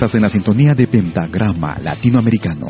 Estás en la sintonía de Pentagrama Latinoamericano.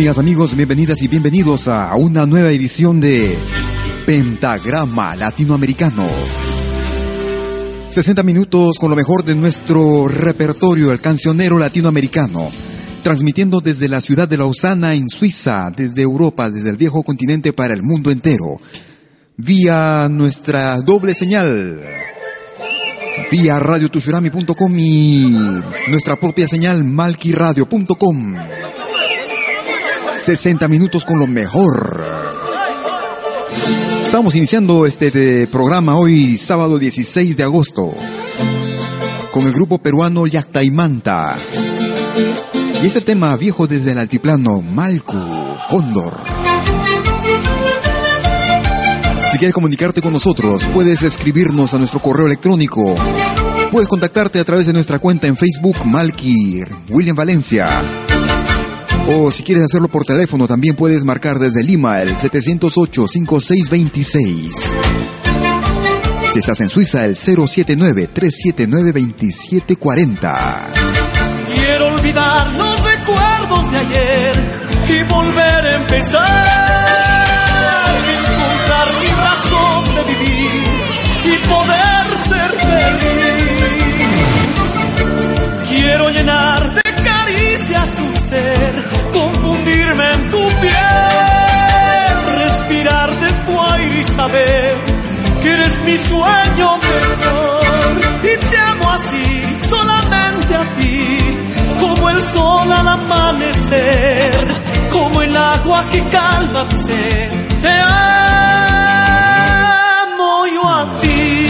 Amigas, amigos? Bienvenidas y bienvenidos a una nueva edición de Pentagrama Latinoamericano. 60 minutos con lo mejor de nuestro repertorio, el cancionero latinoamericano. Transmitiendo desde la ciudad de Lausana, en Suiza, desde Europa, desde el viejo continente para el mundo entero. Vía nuestra doble señal vía radiotushurami.com y nuestra propia señal malquiradio.com. 60 minutos con lo mejor. Estamos iniciando este programa hoy, sábado 16 de agosto, con el grupo peruano Yactaimanta. Y este tema viejo desde el altiplano, Malcu, Cóndor. Si quieres comunicarte con nosotros, puedes escribirnos a nuestro correo electrónico. Puedes contactarte a través de nuestra cuenta en Facebook, Malky William Valencia. O si quieres hacerlo por teléfono, también puedes marcar desde Lima el 708-5626. Si estás en Suiza, el 079-379-2740. Quiero olvidar los recuerdos de ayer y volver a empezar. Encontrar mi razón de vivir y poder ser feliz. Quiero llenar de caricias tu ser, confundirme en tu piel, respirar de tu aire y saber que eres mi sueño mejor. Y te amo así, solamente a ti, como el sol al amanecer, como el agua que calma mi ser. Te amo yo a ti.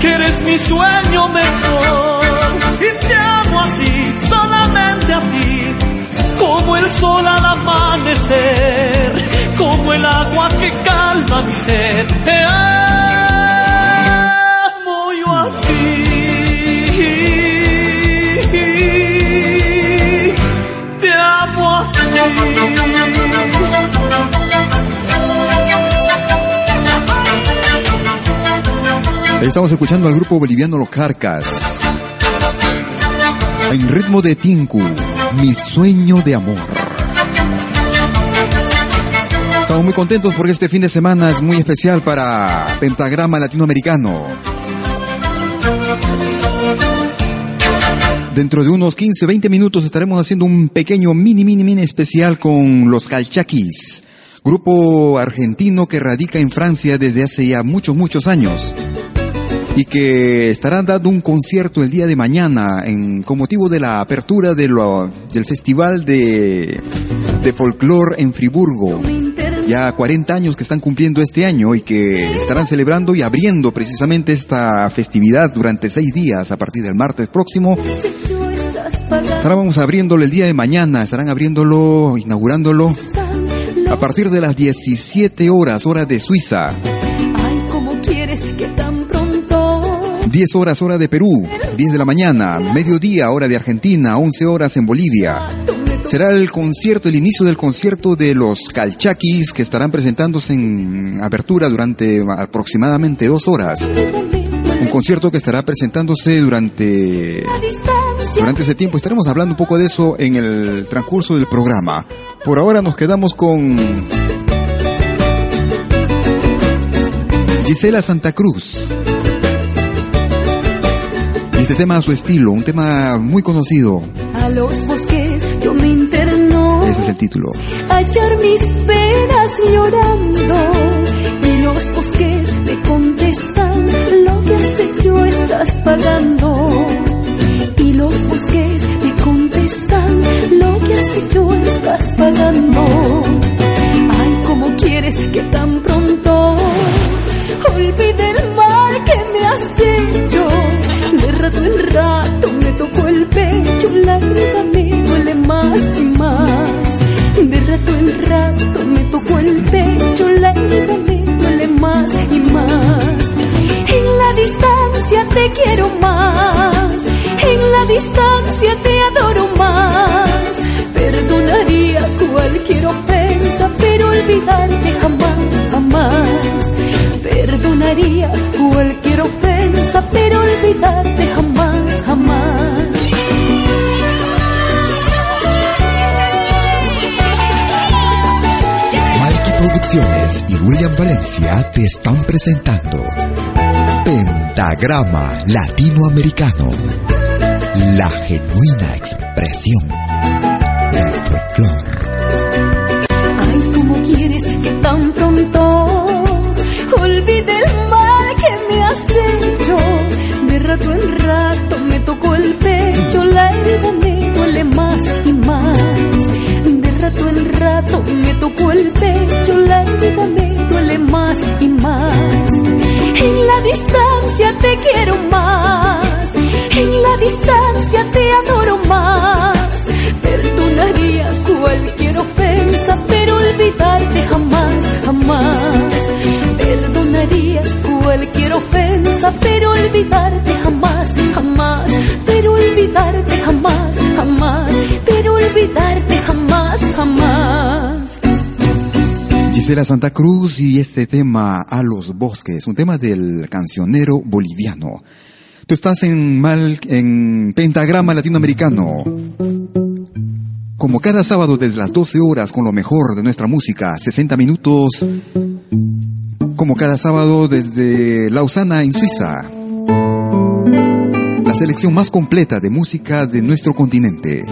Que eres mi sueño mejor. Y te amo así, solamente a ti, como el sol al amanecer, como el agua que calma mi sed. Estamos escuchando al grupo boliviano Los Carcas. En ritmo de Tinku, mi sueño de amor. Estamos muy contentos porque este fin de semana es muy especial para Pentagrama Latinoamericano. Dentro de unos 15, 20 minutos estaremos haciendo un pequeño mini, mini, mini especial con los Calchaquis, grupo argentino que radica en Francia desde hace ya muchos, muchos años y que estarán dando un concierto el día de mañana en, con motivo de la apertura del Festival de, de en Friburgo. Ya 40 años que están cumpliendo este año y que estarán celebrando y abriendo precisamente esta festividad durante seis días a partir del martes próximo. Estaremos abriéndolo el día de mañana, estarán abriéndolo, inaugurándolo a partir de las 17 horas, hora de Suiza. 10 horas hora de Perú, 10 de la mañana, mediodía hora de Argentina, 11 horas en Bolivia. Será el concierto, el inicio del concierto de los Calchaquis que estarán presentándose en apertura durante aproximadamente dos horas. Un concierto que estará presentándose durante, durante ese tiempo. Estaremos hablando un poco de eso en el transcurso del programa. Por ahora nos quedamos con Gisela Santa Cruz. Este tema a su estilo, un tema muy conocido. A los bosques yo me interno. Ese es el título. hallar mis penas llorando y los bosques me contestan lo que has hecho está estás pagando. Y los bosques te contestan, lo que has hecho estás pagando. Ay, ¿cómo quieres que tan Rato en rato me tocó el pecho, la herida me duele más y más. De rato en rato me tocó el pecho, la herida me duele más y más. En la distancia te quiero más, en la distancia te adoro más. Perdonaría cualquier ofensa, pero olvidarte jamás. Perdonaría cualquier ofensa, pero olvidarte jamás, jamás. Malky Producciones y William Valencia te están presentando Pentagrama Latinoamericano, la genuina expresión del folclore. Ay, ¿cómo quieres y más. En la distancia te quiero más, en la distancia te adoro más. Perdonaría cualquier ofensa, pero olvidarte jamás, jamás. Perdonaría cualquier ofensa, pero olvidarte jamás, jamás. Gisela Santa Cruz y este tema A los bosques, un tema del cancionero boliviano. Tú estás en mal en pentagrama latinoamericano. Como cada sábado desde las 12 horas con lo mejor de nuestra música, 60 minutos. Como cada sábado desde Lausana en Suiza. La selección más completa de música de nuestro continente.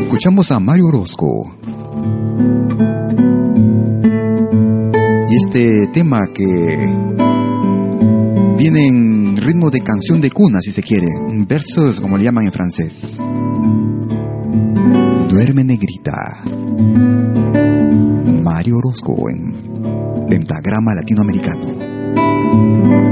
Escuchamos a Mario Orozco. Este tema que viene en ritmo de canción de cuna, si se quiere, versos como le llaman en francés. Duerme negrita. Mario Orozco en Pentagrama Latinoamericano.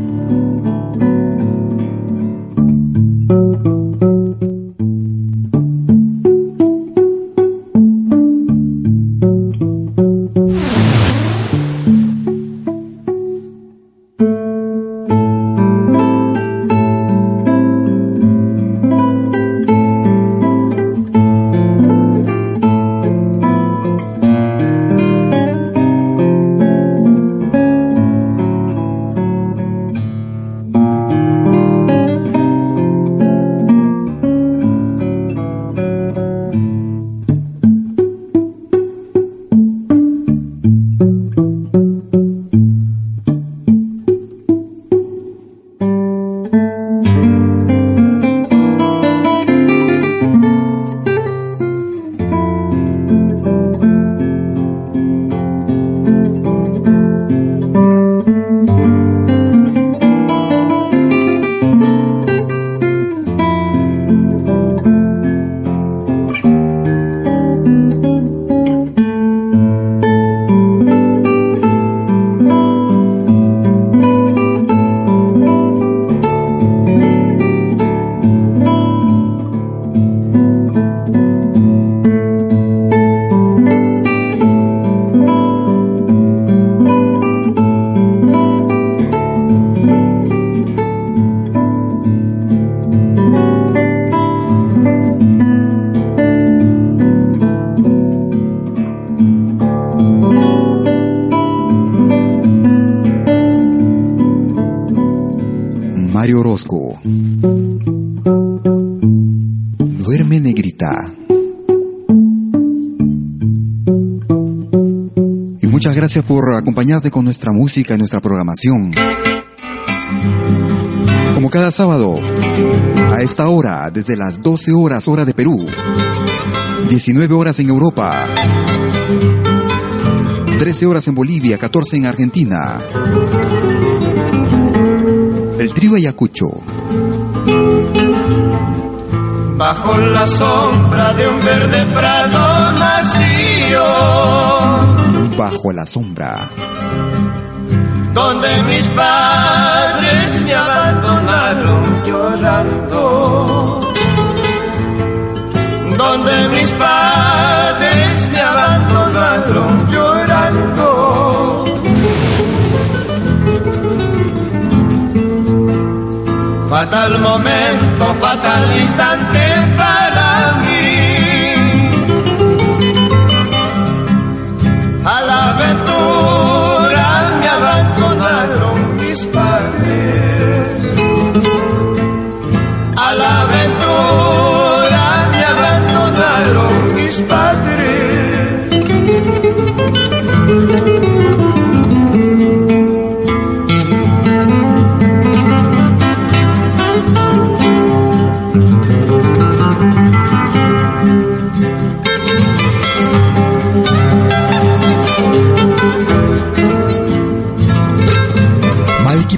Gracias por acompañarte con nuestra música y nuestra programación. Como cada sábado, a esta hora, desde las 12 horas hora de Perú, 19 horas en Europa, 13 horas en Bolivia, 14 en Argentina. El trío Ayacucho. Bajo la sombra de un verde prado nació. Bajo la sombra. Donde mis padres me abandonaron llorando. Donde mis padres me abandonaron llorando. Fatal momento, fatal instante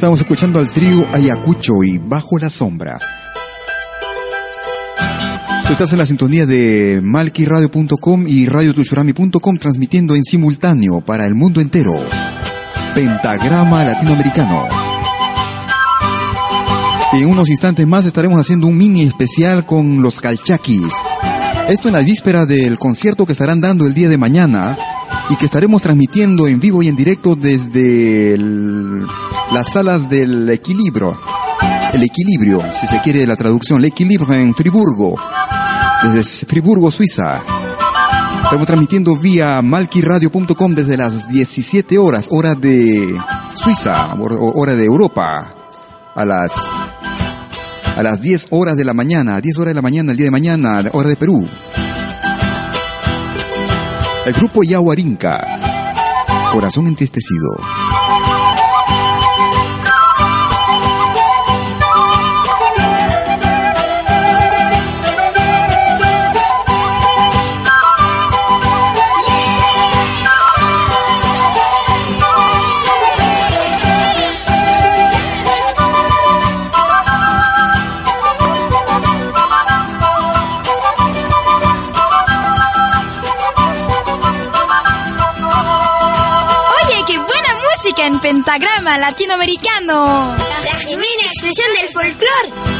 Estamos escuchando al trío Ayacucho y Bajo la Sombra. Estás en la sintonía de malquiradio.com y radiotushurami.com transmitiendo en simultáneo para el mundo entero. Pentagrama Latinoamericano. En unos instantes más estaremos haciendo un mini especial con los calchaquis. Esto en la víspera del concierto que estarán dando el día de mañana y que estaremos transmitiendo en vivo y en directo desde el- las salas del equilibrio. El equilibrio, si se quiere la traducción, el equilibrio en Friburgo, desde Friburgo, Suiza. Estamos transmitiendo vía malquiradio.com desde las 17 horas, hora de Suiza, hor- hora de Europa, a las a las 10 horas de la mañana, 10 horas de la mañana, el día de mañana, hora de Perú. El grupo Yahuarinca, Corazón Entristecido. Latinoamericano. La genuina expresión del folclore.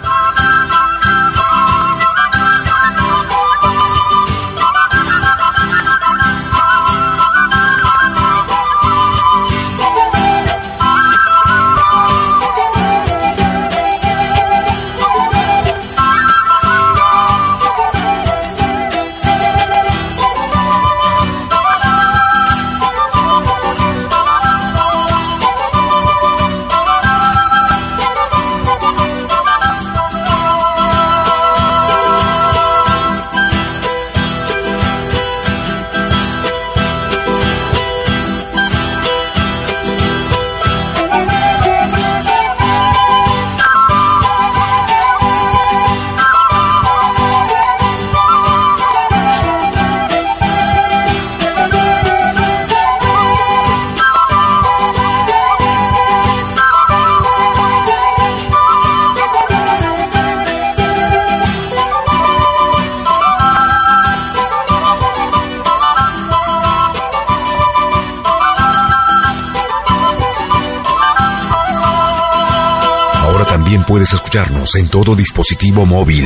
en todo dispositivo móvil.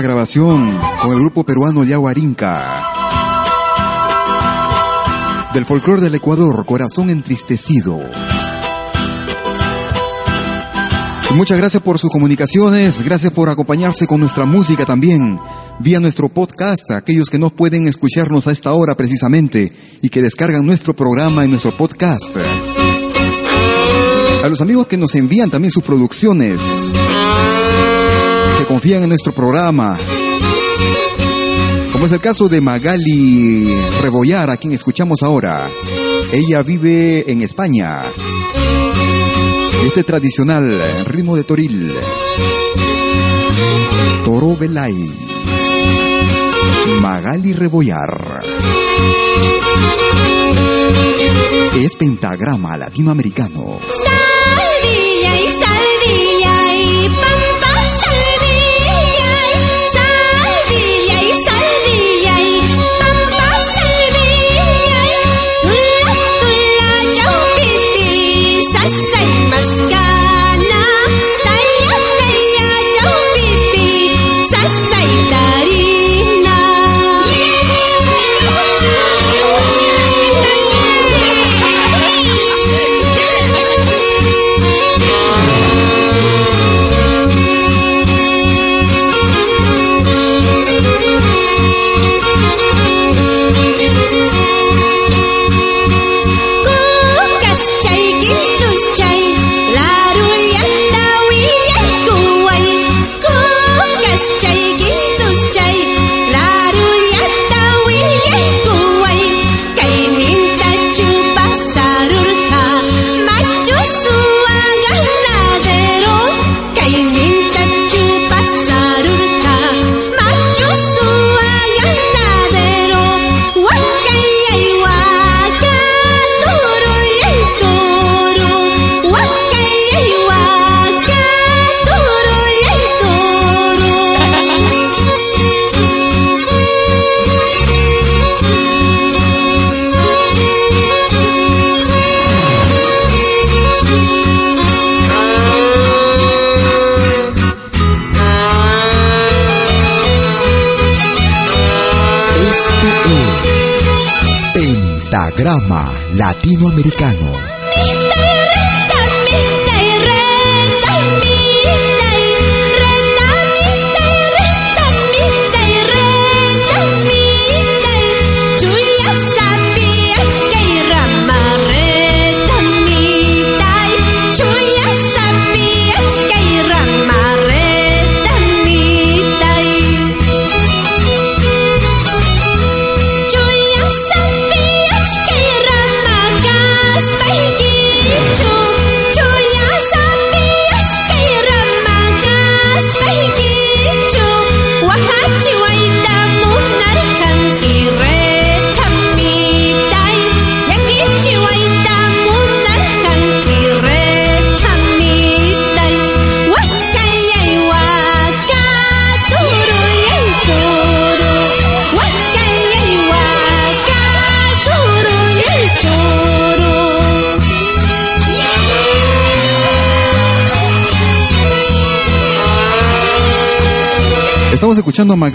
Grabación con el grupo peruano Yahuarinca. Del folclore del Ecuador, Corazón Entristecido. muchas gracias por sus comunicaciones, gracias por acompañarse con nuestra música también, vía nuestro podcast, aquellos que no pueden escucharnos a esta hora precisamente y que descargan nuestro programa en nuestro podcast. A los amigos que nos envían también sus producciones confían en nuestro programa. Como es el caso de Magali Rebollar, a quien escuchamos ahora. Ella vive en España. Este tradicional ritmo de toril. Toro Belay. Magali Rebollar. Es pentagrama latinoamericano. Salvia y salvia y Pentagrama That's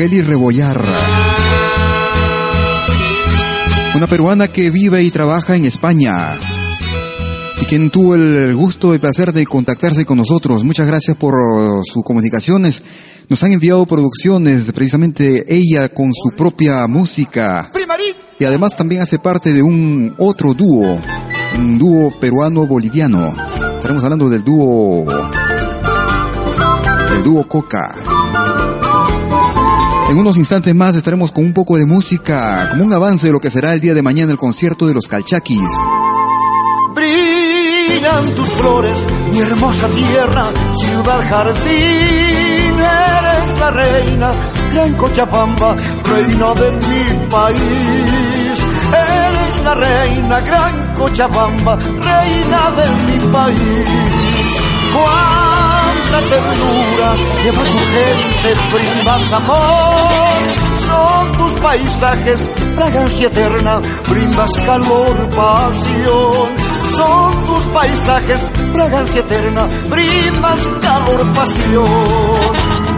escuchando a Magali Rebollar, una peruana que vive y trabaja en España y quien tuvo el gusto y placer de contactarse con nosotros. Muchas gracias por sus comunicaciones. Nos han enviado producciones, precisamente ella con su propia música. Y además también hace parte de un otro dúo, un dúo peruano-boliviano. Estaremos hablando del dúo, del dúo Coca. En unos instantes más estaremos con un poco de música, como un avance de lo que será el día de mañana el concierto de los Calchaquis. Brillan tus flores, mi hermosa tierra, ciudad jardín, eres la reina, gran Cochabamba, reina de mi país. Eres la reina, gran Cochabamba, reina de mi país cuánta ternura lleva tu gente, brindas amor. Son tus paisajes, fragancia eterna, brindas calor, pasión. Son tus paisajes, fragancia eterna, brindas calor, pasión.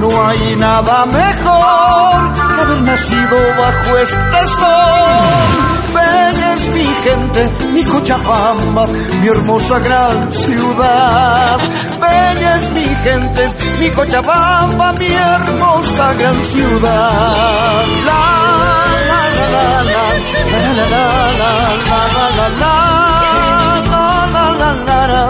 No hay nada mejor que haber nacido bajo este sol es mi gente, mi Cochabamba, mi hermosa gran ciudad. Bella es mi gente, mi Cochabamba, mi hermosa gran ciudad. La la la la la la la la la la la la la la la la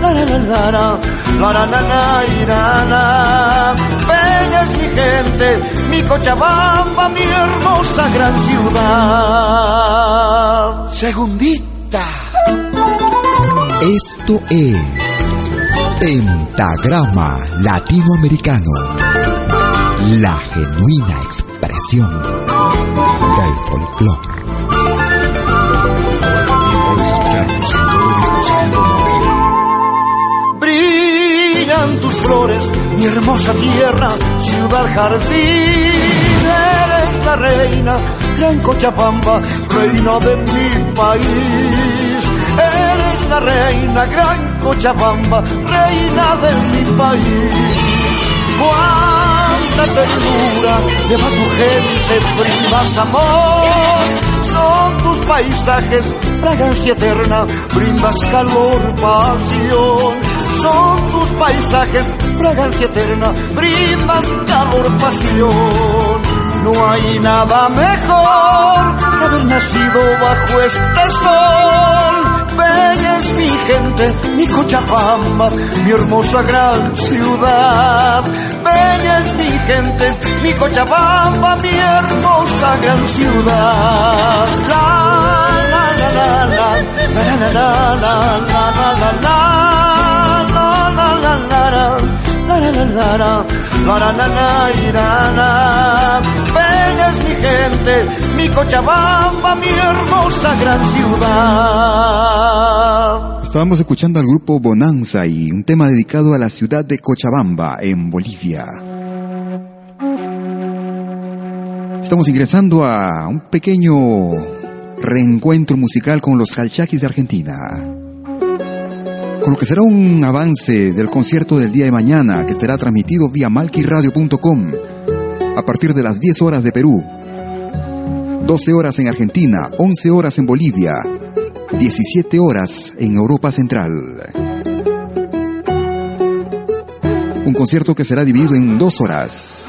la la la la la la Bella es mi gente, mi Cochabamba, mi hermosa gran ciudad. Segundita. Esto es Pentagrama Latinoamericano, la genuina expresión del folclore. Tus flores, mi hermosa tierra, ciudad jardín. Eres la reina, gran Cochabamba, reina de mi país. Eres la reina, gran Cochabamba, reina de mi país. Cuánta ternura lleva tu gente, brindas amor. Son tus paisajes, fragancia eterna, brindas calor, pasión son tus paisajes, fragancia eterna, brindas calor, pasión. No hay nada mejor que haber nacido bajo este sol. Bella es mi gente, mi Cochabamba, mi hermosa gran ciudad. Bella es mi gente, mi Cochabamba, mi hermosa gran ciudad. La la la la la la la la la la la la Estábamos escuchando al grupo Bonanza y un tema dedicado a la ciudad de Cochabamba, en Bolivia. Estamos ingresando a un pequeño reencuentro musical con los calchaquis de Argentina con lo que será un avance del concierto del día de mañana que estará transmitido vía malquiradio.com a partir de las 10 horas de Perú, 12 horas en Argentina, 11 horas en Bolivia, 17 horas en Europa Central. Un concierto que será dividido en dos horas.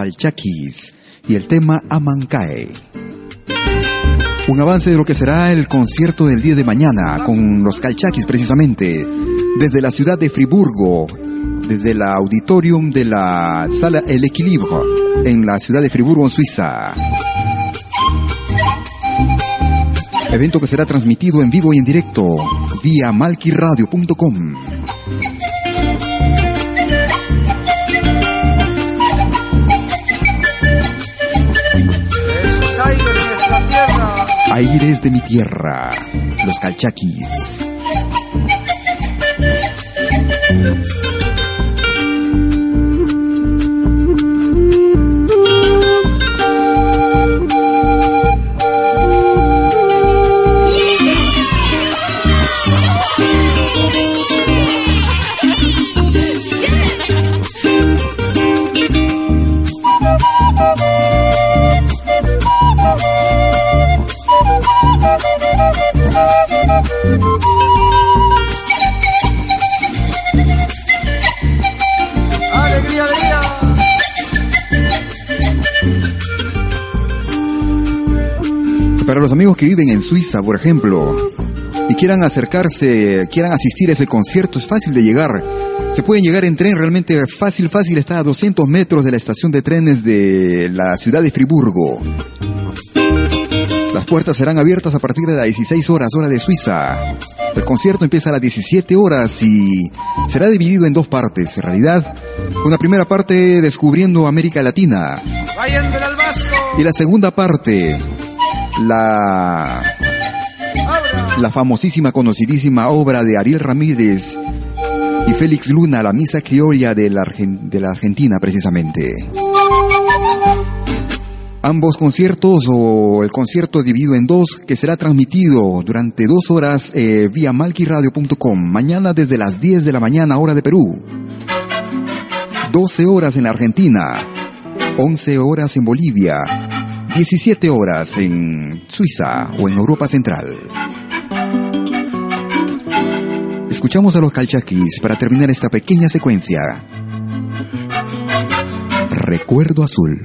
Calchaquis y el tema Amancae. Un avance de lo que será el concierto del día de mañana con los Calchaquis precisamente, desde la ciudad de Friburgo, desde el auditorium de la sala El Equilibrio en la ciudad de Friburgo, en Suiza. Evento que será transmitido en vivo y en directo vía malquiradio.com. Aires de mi tierra, los calchaquis. Para los amigos que viven en Suiza, por ejemplo, y quieran acercarse, quieran asistir a ese concierto, es fácil de llegar. Se pueden llegar en tren realmente fácil, fácil. Está a 200 metros de la estación de trenes de la ciudad de Friburgo. Las puertas serán abiertas a partir de las 16 horas, hora de Suiza. El concierto empieza a las 17 horas y será dividido en dos partes. En realidad, una primera parte descubriendo América Latina. Y la segunda parte la, la famosísima, conocidísima obra de Ariel Ramírez y Félix Luna, la misa criolla de la, la Argentina precisamente. Ambos conciertos o el concierto dividido en dos que será transmitido durante dos horas eh, vía malquiradio.com mañana desde las 10 de la mañana hora de Perú. 12 horas en Argentina, 11 horas en Bolivia, 17 horas en Suiza o en Europa Central. Escuchamos a los calchaquis para terminar esta pequeña secuencia. Recuerdo azul.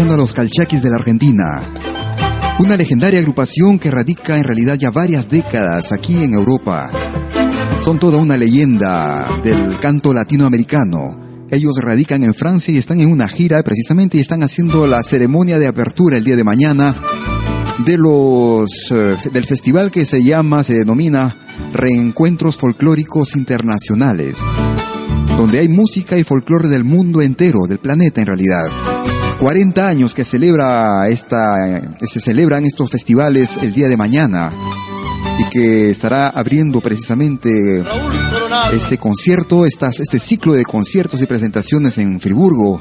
A los Calchaquis de la Argentina. Una legendaria agrupación que radica en realidad ya varias décadas aquí en Europa. Son toda una leyenda del canto latinoamericano. Ellos radican en Francia y están en una gira precisamente y están haciendo la ceremonia de apertura el día de mañana de los eh, del festival que se llama, se denomina Reencuentros Folclóricos Internacionales, donde hay música y folclore del mundo entero, del planeta en realidad. 40 años que celebra esta, se celebran estos festivales el día de mañana y que estará abriendo precisamente este concierto, este ciclo de conciertos y presentaciones en Friburgo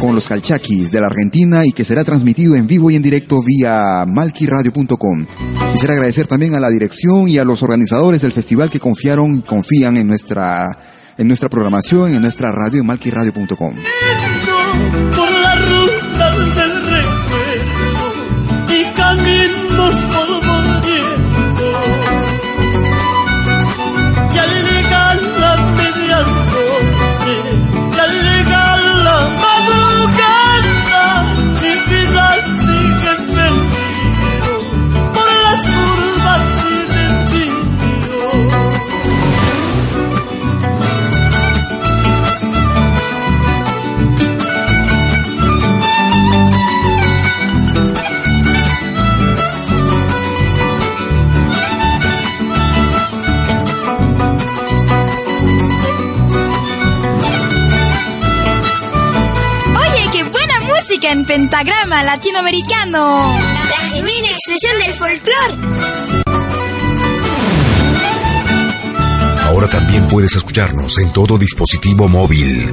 con los calchaquis de la Argentina y que será transmitido en vivo y en directo vía malquiradio.com. Quisiera agradecer también a la dirección y a los organizadores del festival que confiaron y confían en nuestra, en nuestra programación, en nuestra radio en malquiradio.com. Por pentagrama latinoamericano. La genuina expresión del folclore. Ahora también puedes escucharnos en todo dispositivo móvil.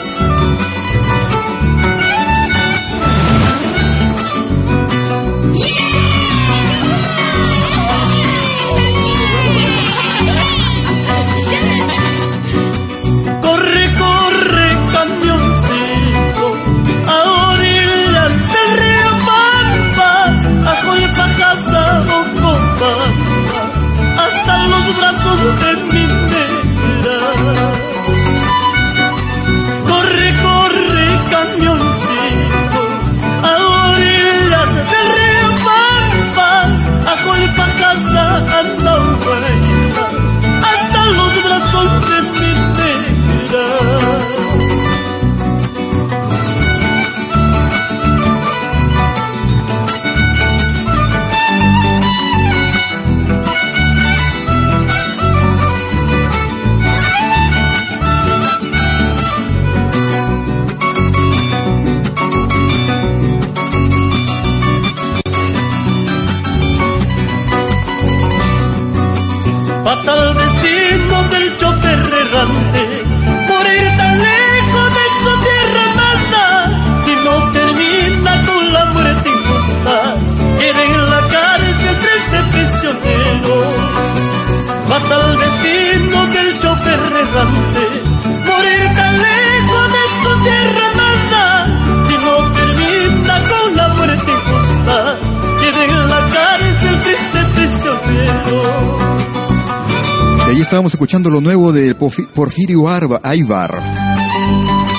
Lo nuevo de Porfirio Aybar.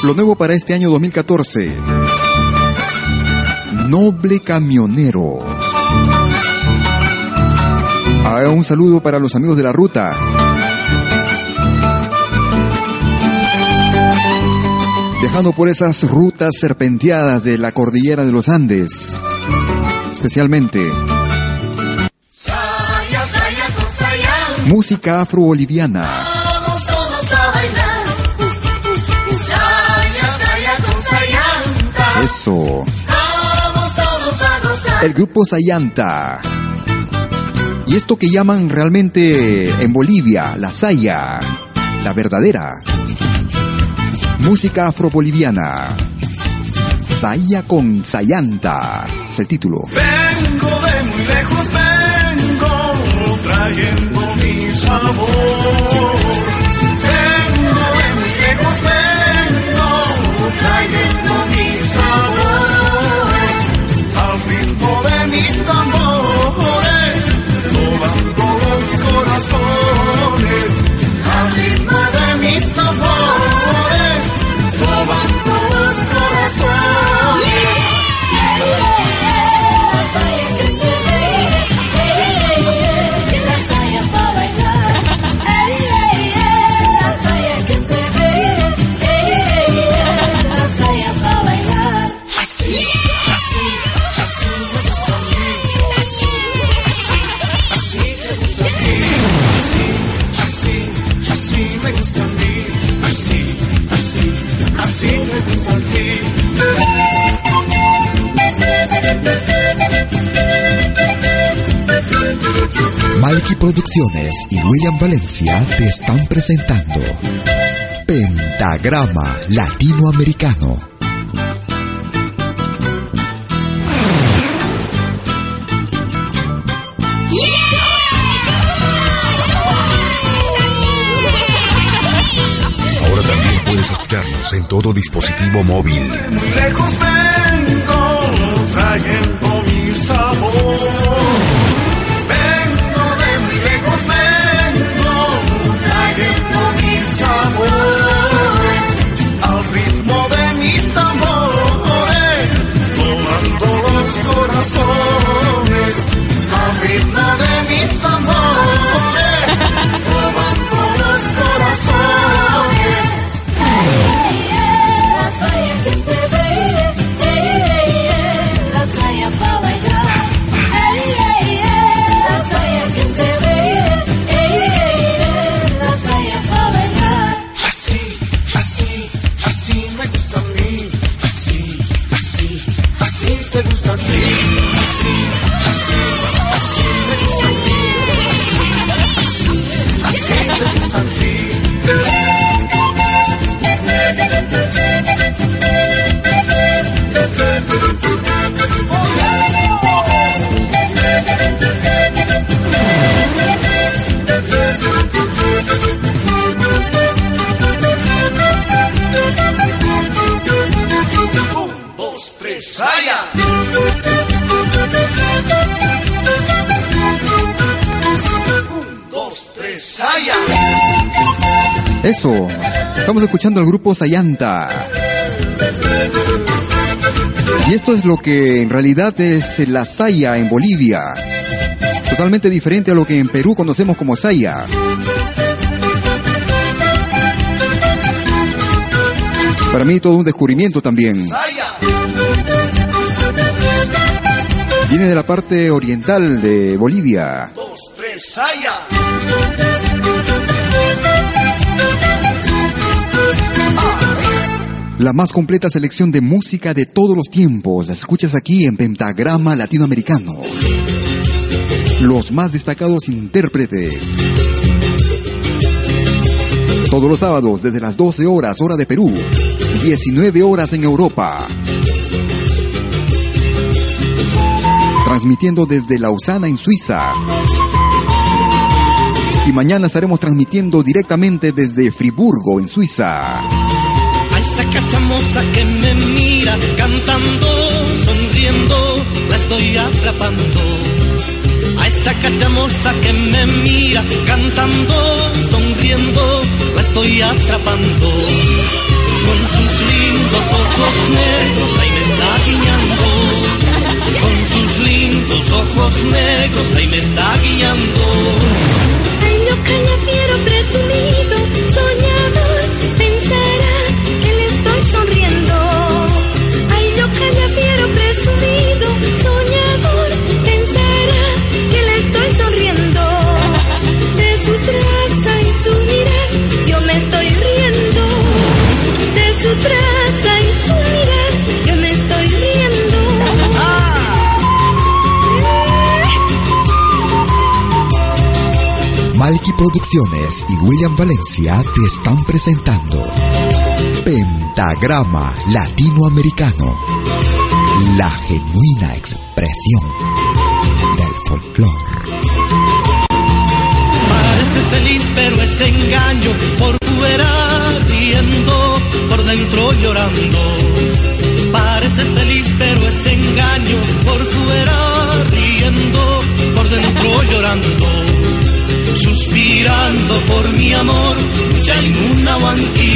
Lo nuevo para este año 2014. Noble camionero. Ah, un saludo para los amigos de la ruta. Viajando por esas rutas serpenteadas de la cordillera de los Andes. Especialmente. Música afro-boliviana. Vamos todos a bailar. Saya, saya con Sayanta. Eso. Vamos todos a gozar. El grupo Sayanta. Y esto que llaman realmente en Bolivia la Saya, la verdadera. Música afro-boliviana. Saya con Sayanta. Es el título. Vengo de muy lejos, vengo trayendo mi sabor. Vengo de muy lejos, vengo trayendo mi sabor. Al ritmo de mis tambores, robando los corazones. Al ritmo de mis tambores, a ti. Mikey Producciones y William Valencia te están presentando Pentagrama Latinoamericano. En todo dispositivo móvil. Muy lejos vengo trayendo mi sabor. Al grupo Sayanta. Y esto es lo que en realidad es la Saya en Bolivia. Totalmente diferente a lo que en Perú conocemos como Saya. Para mí todo un descubrimiento también. Viene de la parte oriental de Bolivia. Dos, tres, ¡Saya! La más completa selección de música de todos los tiempos la escuchas aquí en Pentagrama Latinoamericano. Los más destacados intérpretes. Todos los sábados desde las 12 horas hora de Perú, 19 horas en Europa. Transmitiendo desde Lausana en Suiza. Y mañana estaremos transmitiendo directamente desde Friburgo en Suiza. A esa cachamosa que me mira cantando, sonriendo, la estoy atrapando. A esa cachamosa que me mira cantando, sonriendo, la estoy atrapando. Con sus lindos ojos negros, ahí me está guiñando. Con sus lindos ojos negros ahí me está guiando. Ay, no cañafiero presumido, soñador, Producciones y William Valencia te están presentando Pentagrama Latinoamericano, la genuina expresión del folclore. Parece feliz pero es engaño, por fuera riendo, por dentro llorando. Parece feliz pero es engaño, por fuera riendo, por dentro llorando. Suspirando por mi amor, Yaimuna Wanki.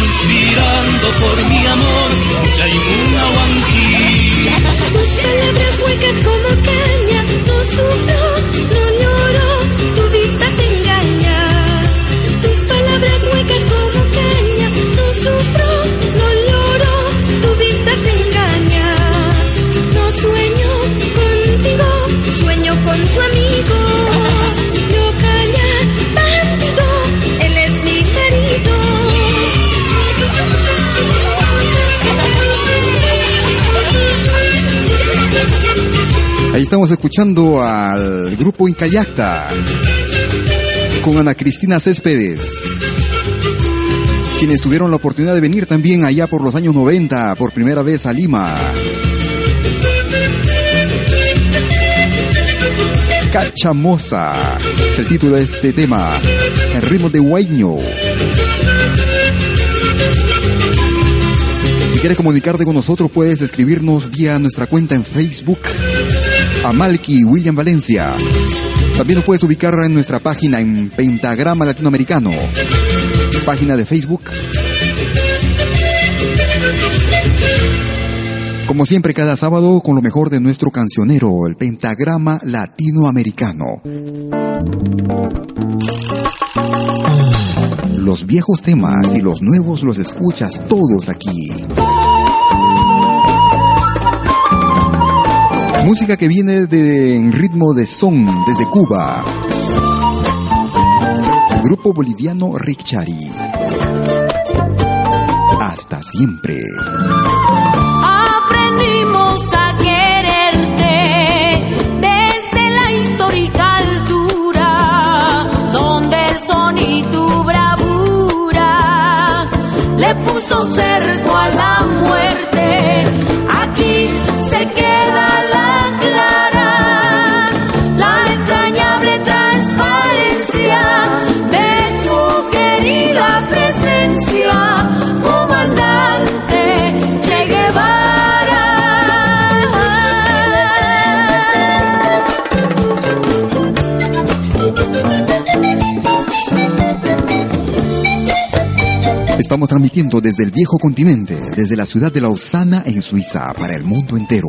Suspirando por mi amor, Yaimuna Wanki. Tus palabras huecas como caña, no sufrió, estamos escuchando al grupo Incayacta con Ana Cristina Céspedes, quienes tuvieron la oportunidad de venir también allá por los años 90 por primera vez a Lima. Cachamosa es el título de este tema, el ritmo de Guayño. Si quieres comunicarte con nosotros, puedes escribirnos vía nuestra cuenta en Facebook, a Malky William Valencia. También nos puedes ubicar en nuestra página en Pentagrama Latinoamericano, página de Facebook. Como siempre, cada sábado con lo mejor de nuestro cancionero, el Pentagrama Latinoamericano. Los viejos temas y los nuevos los escuchas todos aquí. Música que viene de en ritmo de son desde Cuba. Grupo boliviano Richari. Hasta siempre. Aprendimos a quererte desde la histórica altura, donde el son y tu bravura le puso cerco a la muerte. Estamos transmitiendo desde el viejo continente, desde la ciudad de Lausana en Suiza, para el mundo entero.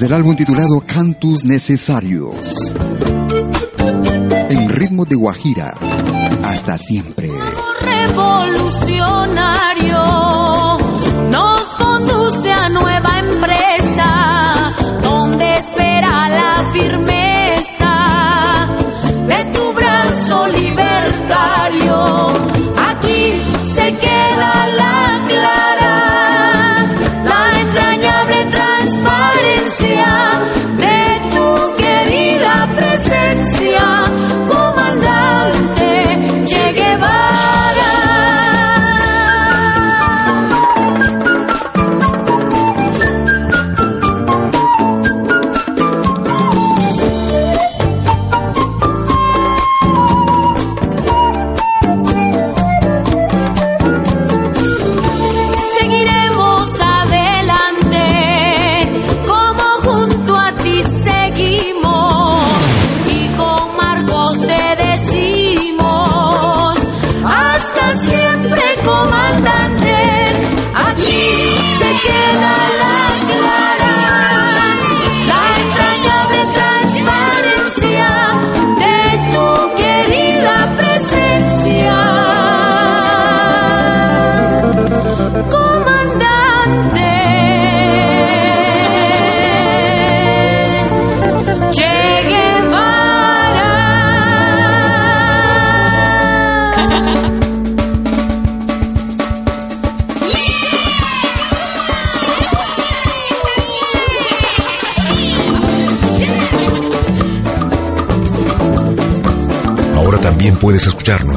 Desde el álbum titulado Cantus Necesarios. En ritmo de Guajira. Hasta siempre.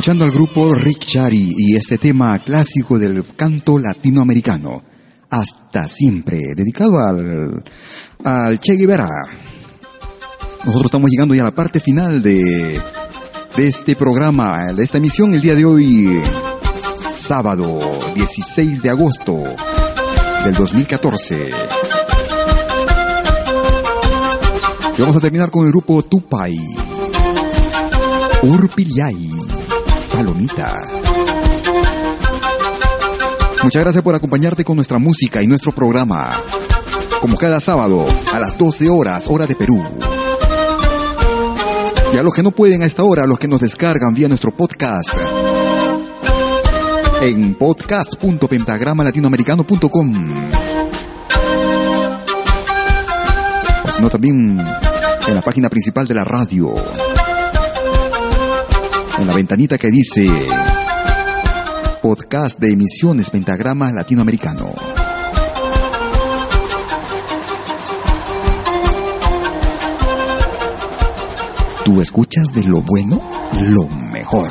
Escuchando al grupo Rick Chari y este tema clásico del canto latinoamericano. Hasta siempre, dedicado al, al Che Guevara. Nosotros estamos llegando ya a la parte final de, de este programa, de esta emisión, el día de hoy, sábado 16 de agosto del 2014. Y vamos a terminar con el grupo Tupai. Urpillay, Palomita. Muchas gracias por acompañarte con nuestra música y nuestro programa. Como cada sábado, a las 12 horas, hora de Perú. Y a los que no pueden a esta hora, a los que nos descargan vía nuestro podcast. En podcast.pentagramalatinoamericano.com. O sino también en la página principal de la radio en la ventanita que dice podcast de emisiones Pentagrama Latinoamericano. Tú escuchas de lo bueno lo mejor.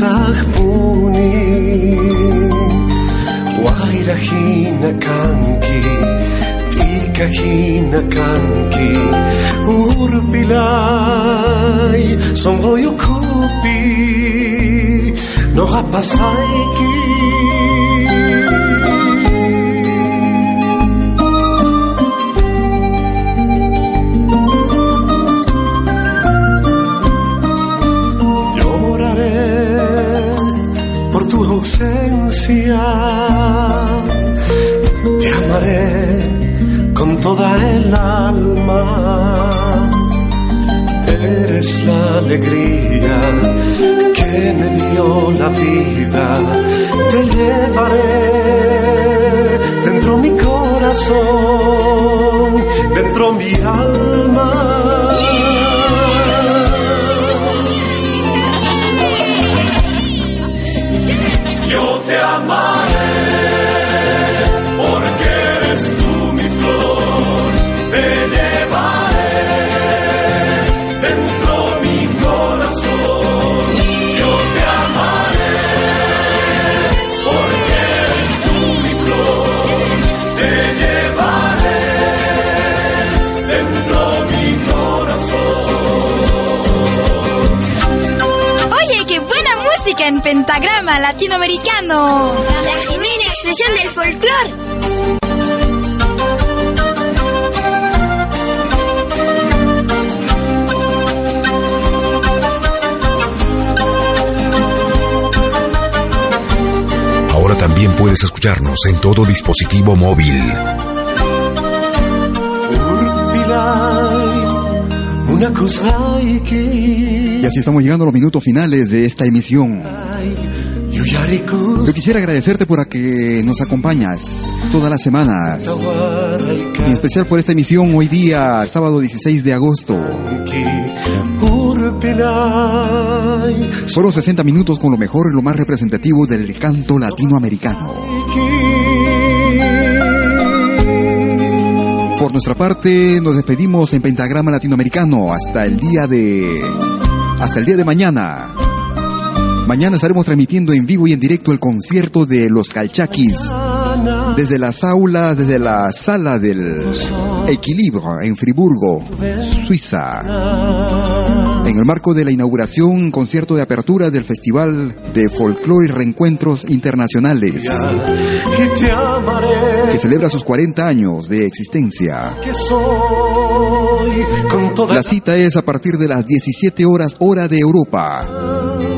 sah puni Waira hina kanki Tika hina kanki Urpilai Songoyo kupi Noha pasaiki latinoamericano. La genuina expresión del folclore. Ahora también puedes escucharnos en todo dispositivo móvil. Y así estamos llegando a los minutos finales de esta emisión. Yo quisiera agradecerte por a que nos acompañas todas las semanas. En especial por esta emisión hoy día, sábado 16 de agosto. Fueron 60 minutos con lo mejor y lo más representativo del canto latinoamericano. Por nuestra parte, nos despedimos en Pentagrama Latinoamericano hasta el día de. hasta el día de mañana. Mañana estaremos transmitiendo en vivo y en directo el concierto de los Calchaquis desde las aulas, desde la sala del Equilibrio en Friburgo, Suiza. En el marco de la inauguración, concierto de apertura del Festival de Folclore y Reencuentros Internacionales, que celebra sus 40 años de existencia. La cita es a partir de las 17 horas hora de Europa,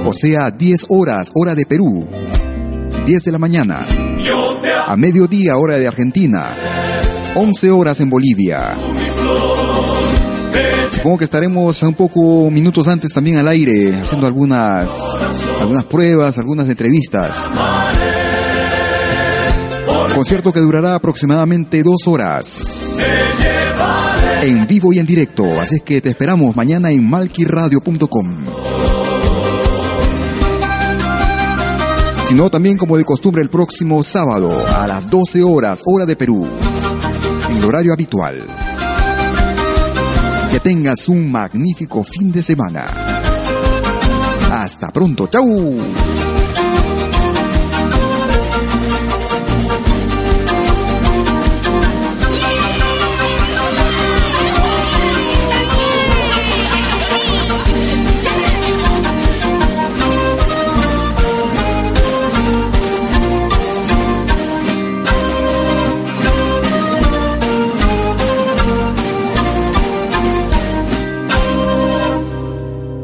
o sea, 10 horas hora de Perú, 10 de la mañana, a mediodía hora de Argentina, 11 horas en Bolivia. Supongo que estaremos un poco minutos antes también al aire, haciendo algunas, algunas pruebas, algunas entrevistas. Concierto que durará aproximadamente dos horas. En vivo y en directo, así es que te esperamos mañana en malquiradio.com. Sino también como de costumbre el próximo sábado a las 12 horas, hora de Perú, en el horario habitual. Que tengas un magnífico fin de semana. Hasta pronto, chau.